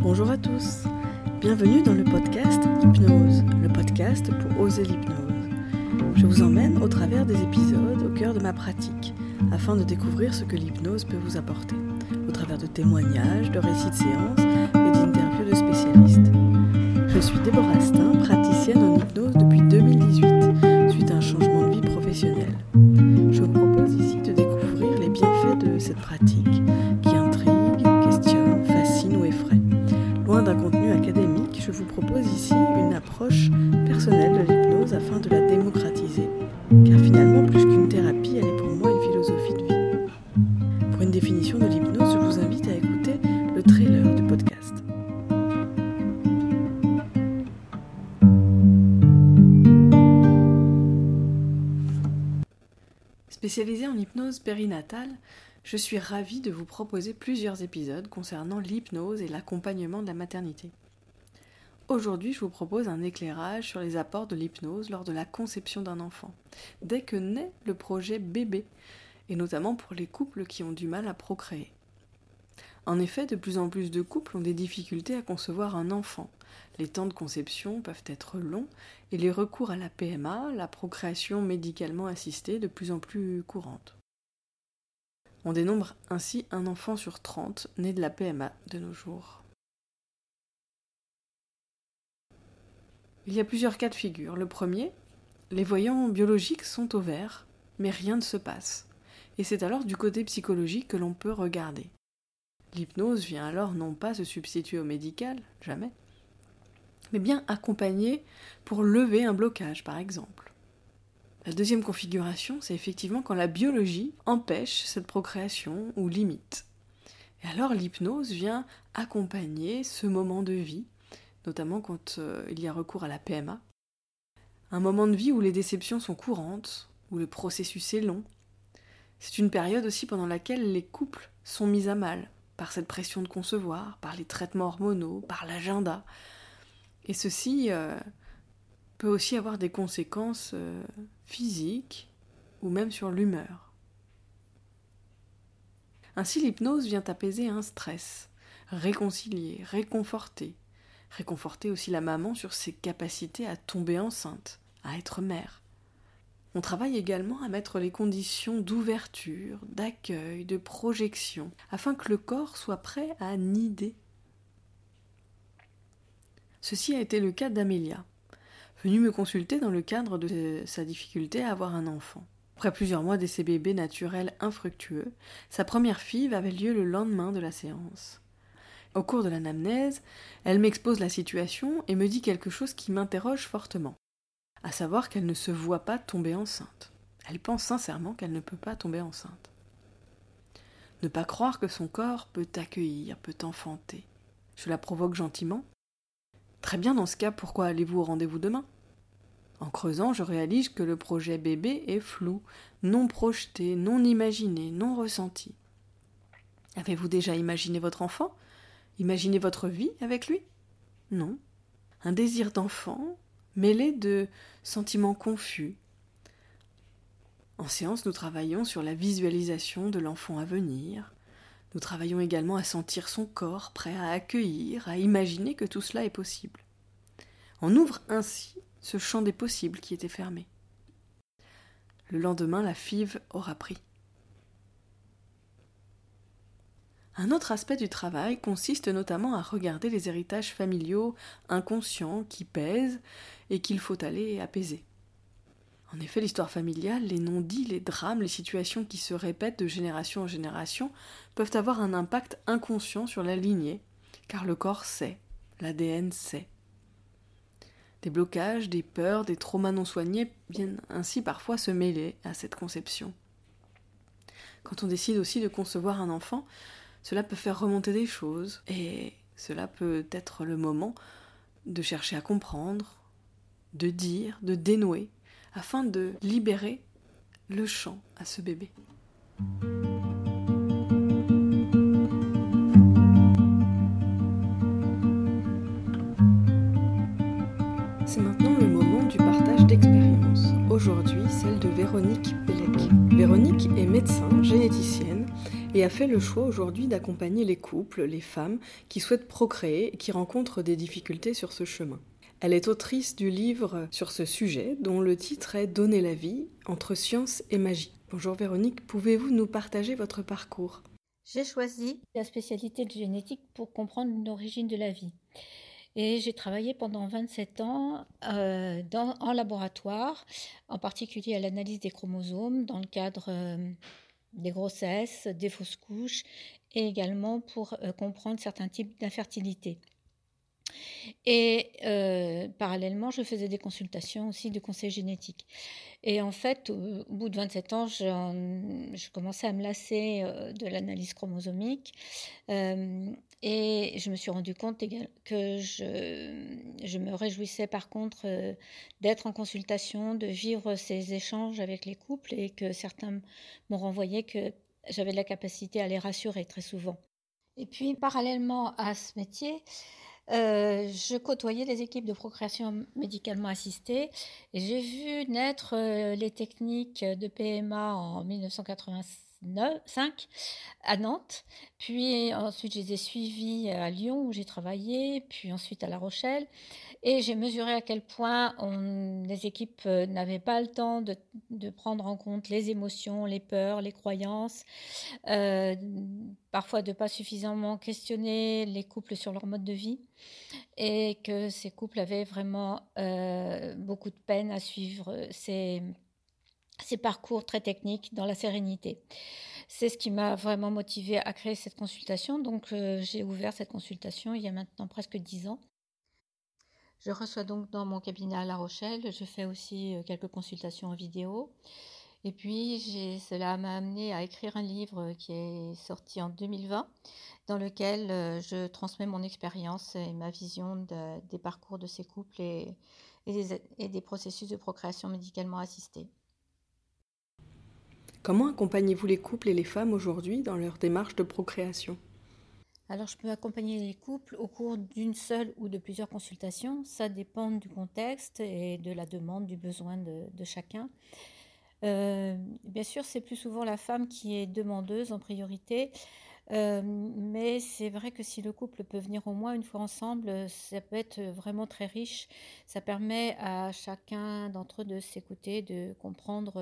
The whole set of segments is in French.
Bonjour à tous, bienvenue dans le podcast Hypnose, le podcast pour oser l'hypnose. Je vous emmène au travers des épisodes au cœur de ma pratique, afin de découvrir ce que l'hypnose peut vous apporter, au travers de témoignages, de récits de séances et d'interviews de spécialistes. Je suis Déborah Astin, praticienne en hypnose depuis 2018, d'un contenu académique, je vous propose ici une approche personnelle de l'hypnose afin de la démocratiser. Car finalement, plus qu'une thérapie, elle est pour moi une philosophie de vie. Pour une définition de l'hypnose, je vous invite à écouter le trailer du podcast. Spécialisée en hypnose périnatale, je suis ravie de vous proposer plusieurs épisodes concernant l'hypnose et l'accompagnement de la maternité. Aujourd'hui, je vous propose un éclairage sur les apports de l'hypnose lors de la conception d'un enfant, dès que naît le projet bébé, et notamment pour les couples qui ont du mal à procréer. En effet, de plus en plus de couples ont des difficultés à concevoir un enfant. Les temps de conception peuvent être longs et les recours à la PMA, la procréation médicalement assistée, de plus en plus courantes. On dénombre ainsi un enfant sur 30 né de la PMA de nos jours. Il y a plusieurs cas de figure. Le premier, les voyants biologiques sont au vert, mais rien ne se passe. Et c'est alors du côté psychologique que l'on peut regarder. L'hypnose vient alors non pas se substituer au médical, jamais, mais bien accompagner pour lever un blocage, par exemple. La deuxième configuration, c'est effectivement quand la biologie empêche cette procréation ou limite. Et alors l'hypnose vient accompagner ce moment de vie, notamment quand euh, il y a recours à la PMA. Un moment de vie où les déceptions sont courantes, où le processus est long. C'est une période aussi pendant laquelle les couples sont mis à mal, par cette pression de concevoir, par les traitements hormonaux, par l'agenda. Et ceci euh, peut aussi avoir des conséquences euh, physiques ou même sur l'humeur. Ainsi l'hypnose vient apaiser un stress, réconcilier, réconforter, réconforter aussi la maman sur ses capacités à tomber enceinte, à être mère. On travaille également à mettre les conditions d'ouverture, d'accueil, de projection, afin que le corps soit prêt à nider. Ceci a été le cas d'Amélia, venue me consulter dans le cadre de sa difficulté à avoir un enfant. Après plusieurs mois d'essai bébé naturel infructueux, sa première fille avait lieu le lendemain de la séance. Au cours de l'anamnèse, elle m'expose la situation et me dit quelque chose qui m'interroge fortement à savoir qu'elle ne se voit pas tomber enceinte. Elle pense sincèrement qu'elle ne peut pas tomber enceinte. Ne pas croire que son corps peut accueillir, peut enfanter. Je la provoque gentiment. Très bien, dans ce cas, pourquoi allez-vous au rendez-vous demain? En creusant, je réalise que le projet bébé est flou, non projeté, non imaginé, non ressenti. Avez-vous déjà imaginé votre enfant? Imaginé votre vie avec lui? Non. Un désir d'enfant, mêlé de sentiments confus. En séance, nous travaillons sur la visualisation de l'enfant à venir. Nous travaillons également à sentir son corps prêt à accueillir, à imaginer que tout cela est possible. On ouvre ainsi ce champ des possibles qui était fermé. Le lendemain, la FIV aura pris. Un autre aspect du travail consiste notamment à regarder les héritages familiaux inconscients qui pèsent et qu'il faut aller apaiser. En effet, l'histoire familiale, les non-dits, les drames, les situations qui se répètent de génération en génération peuvent avoir un impact inconscient sur la lignée, car le corps sait, l'ADN sait. Des blocages, des peurs, des traumas non soignés viennent ainsi parfois se mêler à cette conception. Quand on décide aussi de concevoir un enfant, cela peut faire remonter des choses et cela peut être le moment de chercher à comprendre, de dire, de dénouer, afin de libérer le champ à ce bébé. Celle de Véronique Pellec. Véronique est médecin, généticienne et a fait le choix aujourd'hui d'accompagner les couples, les femmes qui souhaitent procréer et qui rencontrent des difficultés sur ce chemin. Elle est autrice du livre sur ce sujet dont le titre est Donner la vie entre science et magie. Bonjour Véronique, pouvez-vous nous partager votre parcours? J'ai choisi la spécialité de génétique pour comprendre l'origine de la vie. Et j'ai travaillé pendant 27 ans euh, en laboratoire, en particulier à l'analyse des chromosomes dans le cadre euh, des grossesses, des fausses couches et également pour euh, comprendre certains types d'infertilité. Et euh, parallèlement, je faisais des consultations aussi de conseil génétique. Et en fait, au, bout de 27 ans, je commençais à me lasser euh, de l'analyse chromosomique. Euh, et je me suis rendu compte que je, me réjouissais par contre d'être en consultation, de vivre ces échanges avec les couples et que certains m'ont renvoyé que j'avais la capacité à les rassurer très souvent. Et puis, parallèlement à ce métier, euh, je côtoyais les équipes de procréation médicalement assistée et j'ai vu naître euh, les techniques de PMA en 1985 à Nantes. Puis ensuite, je les ai suivies à Lyon où j'ai travaillé, puis ensuite à La Rochelle. Et j'ai mesuré à quel point les équipes euh, n'avaient pas le temps de, prendre en compte les émotions, les peurs, les croyances, euh, parfois de pas suffisamment questionner les couples sur leur mode de vie, et que ces couples avaient vraiment euh, beaucoup de peine à suivre ces, ces parcours très techniques dans la sérénité. C'est ce qui m'a vraiment motivé à créer cette consultation. Donc, j'ai ouvert cette consultation il y a maintenant presque dix ans. Je reçois donc dans mon cabinet à La Rochelle. Je fais aussi euh, quelques consultations en vidéo. Et puis, cela m'a amené à écrire un livre qui est sorti en 2020, dans lequel euh, je transmets mon expérience et ma vision des parcours de ces couples et, et des processus de procréation médicalement assistée. Comment accompagnez-vous les couples et les femmes aujourd'hui dans leur démarche de procréation? Alors, je peux accompagner les couples au cours d'une seule ou de plusieurs consultations. Ça dépend du contexte et de la demande, du besoin de, chacun. Euh, bien sûr, c'est plus souvent la femme qui est demandeuse en priorité. Mais c'est vrai que si le couple peut venir au moins une fois ensemble, ça peut être vraiment très riche. Ça permet à chacun d'entre eux de s'écouter, de comprendre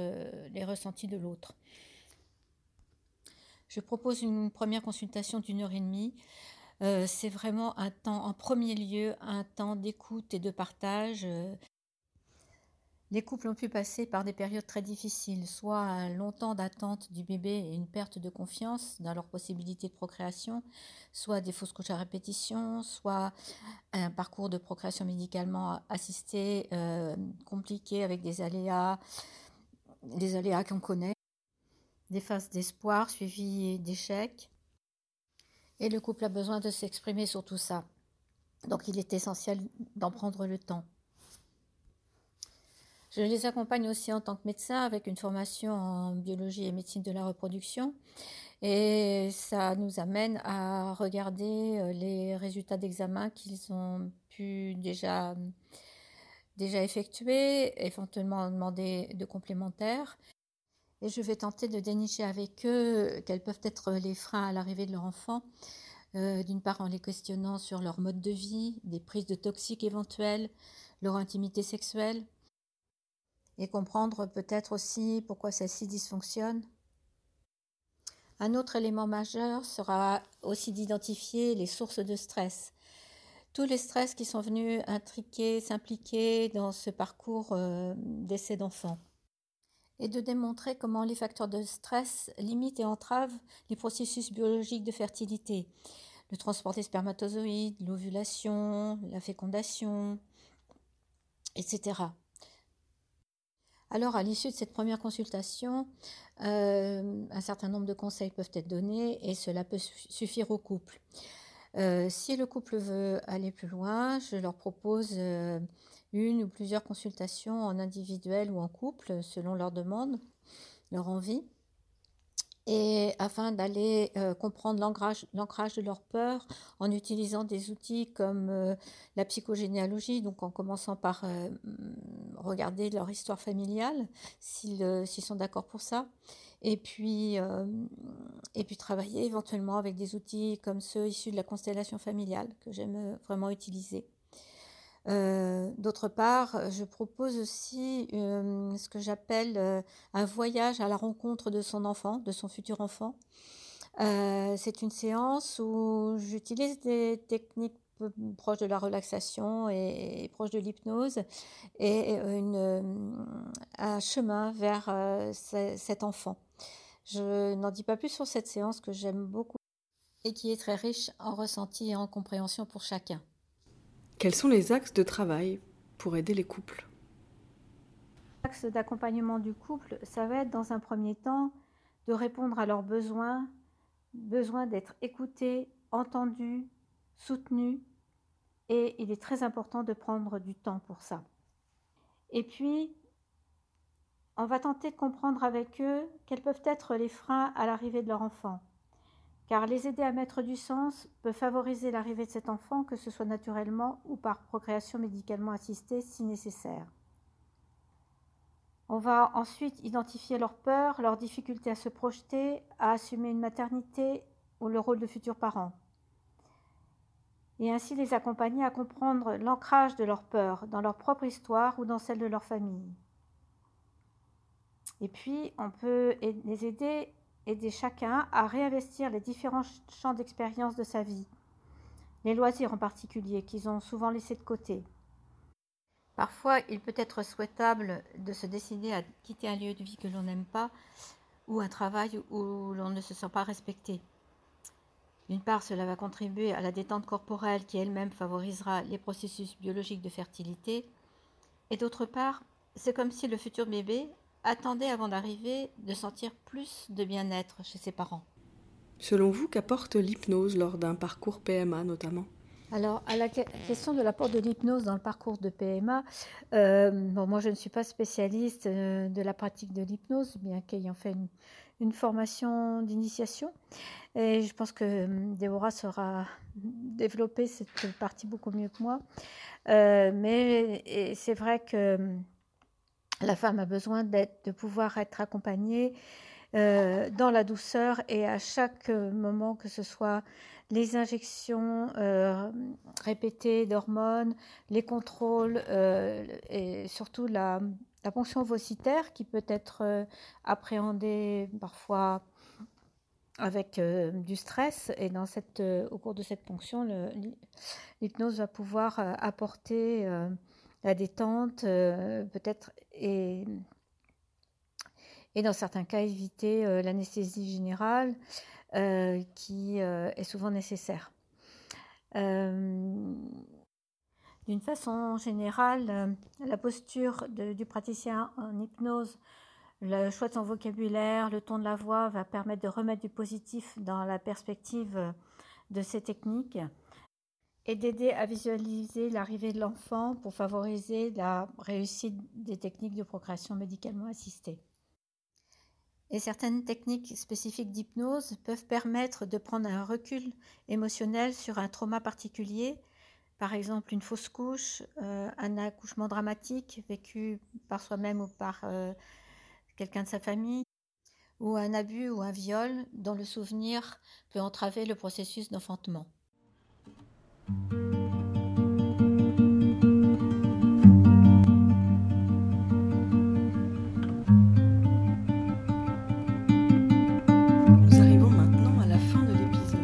les ressentis de l'autre. Je propose une première consultation d'une heure et demie. C'est vraiment un temps, en premier lieu, un temps d'écoute et de partage. Les couples ont pu passer par des périodes très difficiles, soit un long temps d'attente du bébé et une perte de confiance dans leur possibilité de procréation, soit des fausses couches à répétition, soit un parcours de procréation médicalement assisté euh, compliqué avec des aléas, des aléas qu'on connaît des phases d'espoir suivies d'échecs. Et le couple a besoin de s'exprimer sur tout ça. Donc il est essentiel d'en prendre le temps. Je les accompagne aussi en tant que médecin avec une formation en biologie et médecine de la reproduction. Et ça nous amène à regarder euh, les résultats d'examen qu'ils ont pu déjà, déjà effectuer, éventuellement demander de complémentaires et je vais tenter de dénicher avec eux quels peuvent être les freins à l'arrivée de leur enfant. Euh, d'une part en les questionnant sur leur mode de vie, des prises de toxiques éventuelles, leur intimité sexuelle, et comprendre peut-être aussi pourquoi celle-ci dysfonctionne. Un autre élément majeur sera aussi d'identifier les sources de stress. Tous les stress qui sont venus intriquer, s'impliquer dans ce parcours euh, d'essai d'enfants et de démontrer comment les facteurs de stress limitent et entravent les processus biologiques de fertilité, le transport des spermatozoïdes, l'ovulation, la fécondation, etc. Alors, à l'issue de cette première consultation, euh, un certain nombre de conseils peuvent être donnés et cela peut suffire au couple. Euh, si le couple veut aller plus loin, je leur propose euh, une ou plusieurs consultations en individuel ou en couple selon leur demande, leur envie, et afin d'aller euh, comprendre l'ancrage de leur peur en utilisant des outils comme euh, la psychogénéalogie, donc en commençant par euh, regarder leur histoire familiale, s'ils sont d'accord pour ça. Et puis, et puis travailler éventuellement avec des outils comme ceux issus de la constellation familiale que j'aime vraiment utiliser. D'autre part, je propose aussi ce que j'appelle un voyage à la rencontre de son enfant, de son futur enfant. c'est une séance où j'utilise des techniques proches de la relaxation et, proches de l'hypnose et un chemin vers cet enfant. Je n'en dis pas plus sur cette séance que j'aime beaucoup et qui est très riche en ressenti et en compréhension pour chacun. Quels sont les axes de travail pour aider les couples? L'axe d'accompagnement du couple, ça va être dans un premier temps de répondre à leurs besoins, besoin d'être écouté, entendu, soutenu, et il est très important de prendre du temps pour ça. Et puis, on va tenter de comprendre avec eux quels peuvent être les freins à l'arrivée de leur enfant car les aider à mettre du sens peut favoriser l'arrivée de cet enfant, que ce soit naturellement ou par procréation médicalement assistée si nécessaire. On va ensuite identifier leurs peurs, leurs difficultés à se projeter, à assumer une maternité ou le rôle de futurs parents. Et ainsi les accompagner à comprendre l'ancrage de leurs peurs dans leur propre histoire ou dans celle de leur famille. Et puis, on peut les aider aider chacun à réinvestir les différents champs d'expérience de sa vie, les loisirs en particulier qu'ils ont souvent laissés de côté. Parfois, il peut être souhaitable de se décider à quitter un lieu de vie que l'on n'aime pas ou un travail où l'on ne se sent pas respecté. D'une part, cela va contribuer à la détente corporelle qui elle-même favorisera les processus biologiques de fertilité. Et d'autre part, c'est comme si le futur bébé attendait avant d'arriver de sentir plus de bien-être chez ses parents. Selon vous, qu'apporte l'hypnose lors d'un parcours PMA notamment? Alors, à la question de l'apport de l'hypnose dans le parcours de PMA, euh, bon, moi je ne suis pas spécialiste euh, de la pratique de l'hypnose, bien qu'ayant fait une, formation d'initiation. Et je pense que euh, Déborah saura développer cette partie beaucoup mieux que moi. mais c'est vrai que la femme a besoin de pouvoir être accompagnée euh, dans la douceur et à chaque moment, que ce soit les injections euh, répétées d'hormones, les contrôles euh, et surtout la, ponction ovocitaire qui peut être appréhendée parfois avec du stress. Et au cours de cette ponction, l'hypnose va pouvoir apporter la détente, euh, peut-être, et, dans certains cas éviter euh, l'anesthésie générale euh, qui est souvent nécessaire. D'une façon générale, la posture du praticien en hypnose, le choix de son vocabulaire, le ton de la voix va permettre de remettre du positif dans la perspective de ces techniques et d'aider à visualiser l'arrivée de l'enfant pour favoriser la réussite des techniques de procréation médicalement assistée. Et certaines techniques spécifiques d'hypnose peuvent permettre de prendre un recul émotionnel sur un trauma particulier, par exemple une fausse couche, euh, un accouchement dramatique vécu par soi-même ou par euh, quelqu'un de sa famille, ou un abus ou un viol dont le souvenir peut entraver le processus d'enfantement. Nous arrivons maintenant à la fin de l'épisode.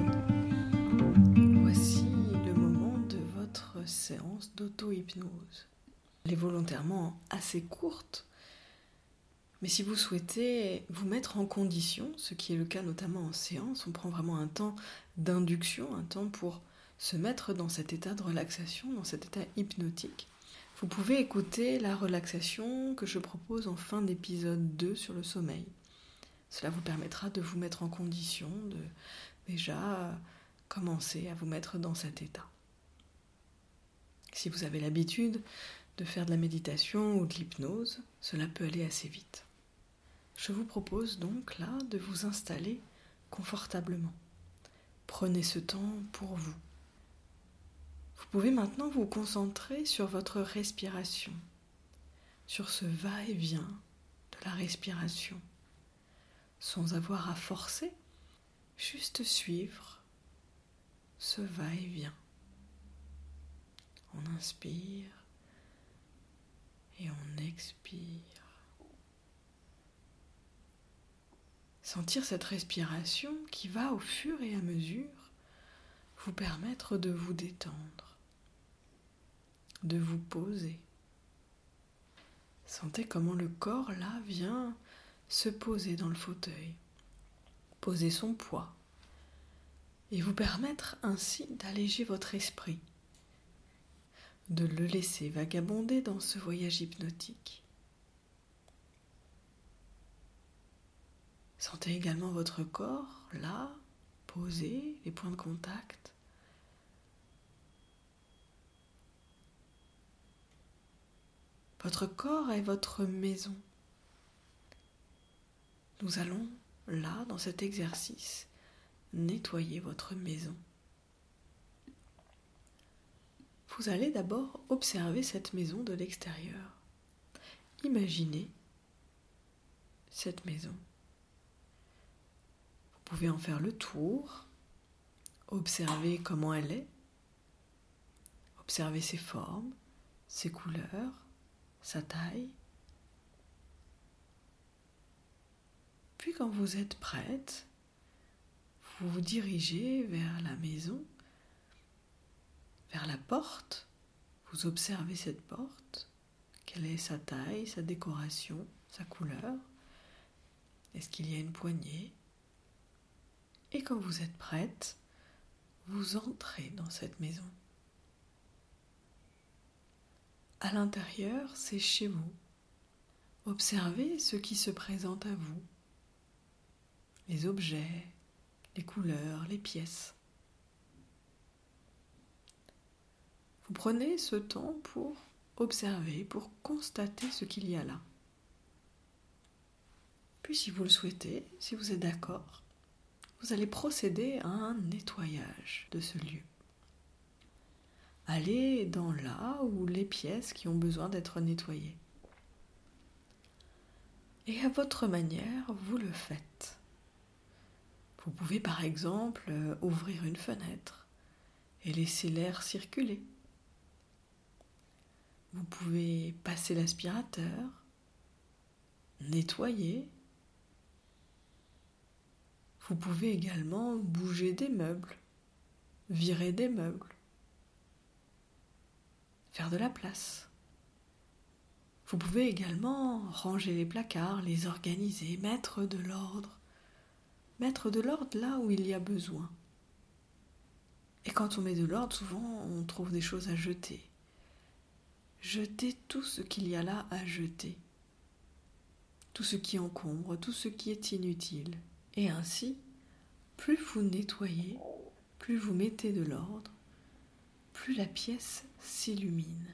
Voici le moment de votre séance d'auto-hypnose. Elle est volontairement assez courte, mais si vous souhaitez vous mettre en condition, ce qui est le cas notamment en séance, on prend vraiment un temps d'induction, un temps pour se mettre dans cet état de relaxation, dans cet état hypnotique. Vous pouvez écouter la relaxation que je propose en fin d'épisode 2 sur le sommeil. Cela vous permettra de vous mettre en condition de déjà commencer à vous mettre dans cet état. Si vous avez l'habitude de faire de la méditation ou de l'hypnose, cela peut aller assez vite. Je vous propose donc là de vous installer confortablement. Prenez ce temps pour vous. Vous pouvez maintenant vous concentrer sur votre respiration. sur ce va-et-vient de la respiration, sans avoir à forcer, juste suivre ce va-et-vient. On inspire et on expire. Sentir cette respiration qui va au fur et à mesure vous permettre de vous détendre, de vous poser. Sentez comment le corps là vient se poser dans le fauteuil, poser son poids et vous permettre ainsi d'alléger votre esprit, de le laisser vagabonder dans ce voyage hypnotique. Sentez également votre corps là, posé, les points de contact. Votre corps est votre maison. Nous allons, là, dans cet exercice, nettoyer votre maison. Vous allez d'abord observer cette maison de l'extérieur. Imaginez cette maison. Vous pouvez en faire le tour, observer comment elle est, observer ses formes, ses couleurs, sa taille. Puis quand vous êtes prête, vous vous dirigez vers la maison, vers la porte. Vous observez cette porte. Quelle est sa taille, sa décoration, sa couleur Est-ce qu'il y a une poignée? Et quand vous êtes prête, vous entrez dans cette maison. À l'intérieur, c'est chez vous. Observez ce qui se présente à vous. Les objets, les couleurs, les pièces. Vous prenez ce temps pour observer, pour constater ce qu'il y a là. Puis si vous le souhaitez, si vous êtes d'accord, vous allez procéder à un nettoyage de ce lieu. Allez dans là où les pièces qui ont besoin d'être nettoyées. Et à votre manière, vous le faites. Vous pouvez par exemple ouvrir une fenêtre et laisser l'air circuler. Vous pouvez passer l'aspirateur, nettoyer. Vous pouvez également bouger des meubles, virer des meubles de la place. Vous pouvez également ranger les placards, les organiser, mettre de l'ordre. Mettre de l'ordre là où il y a besoin. Et quand on met de l'ordre, souvent on trouve des choses à jeter. Jetez tout ce qu'il y a là à jeter. Tout ce qui encombre, tout ce qui est inutile. Et ainsi, plus vous nettoyez, plus vous mettez de l'ordre, plus la pièce s'illumine,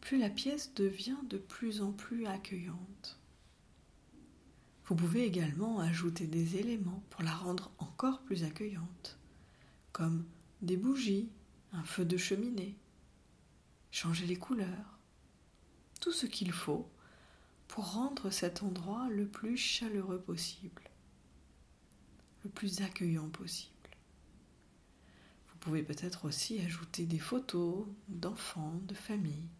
plus la pièce devient de plus en plus accueillante. Vous pouvez également ajouter des éléments pour la rendre encore plus accueillante, comme des bougies, un feu de cheminée, changer les couleurs, tout ce qu'il faut pour rendre cet endroit le plus chaleureux possible, le plus accueillant possible. Pouvez peut-être aussi ajouter des photos d'enfants, de famille,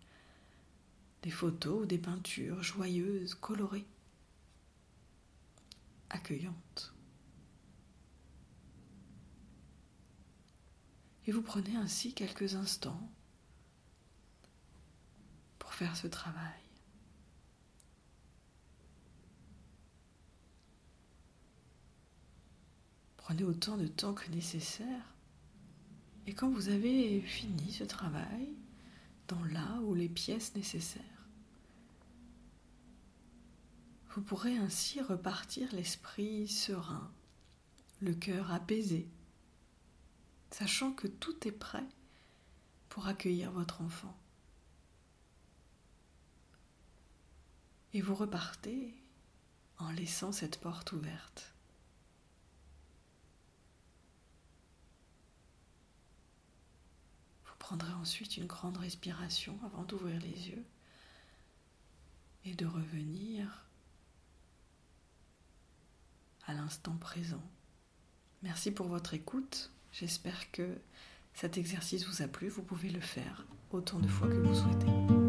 des photos ou des peintures joyeuses, colorées, accueillantes. Et vous prenez ainsi quelques instants pour faire ce travail. Prenez autant de temps que nécessaire et quand vous avez fini ce travail, dans là où les pièces nécessaires, vous pourrez ainsi repartir l'esprit serein, le cœur apaisé, sachant que tout est prêt pour accueillir votre enfant. Et vous repartez en laissant cette porte ouverte. Prendrez ensuite une grande respiration avant d'ouvrir les yeux et de revenir à l'instant présent. Merci pour votre écoute. J'espère que cet exercice vous a plu. Vous pouvez le faire autant de fois que vous souhaitez.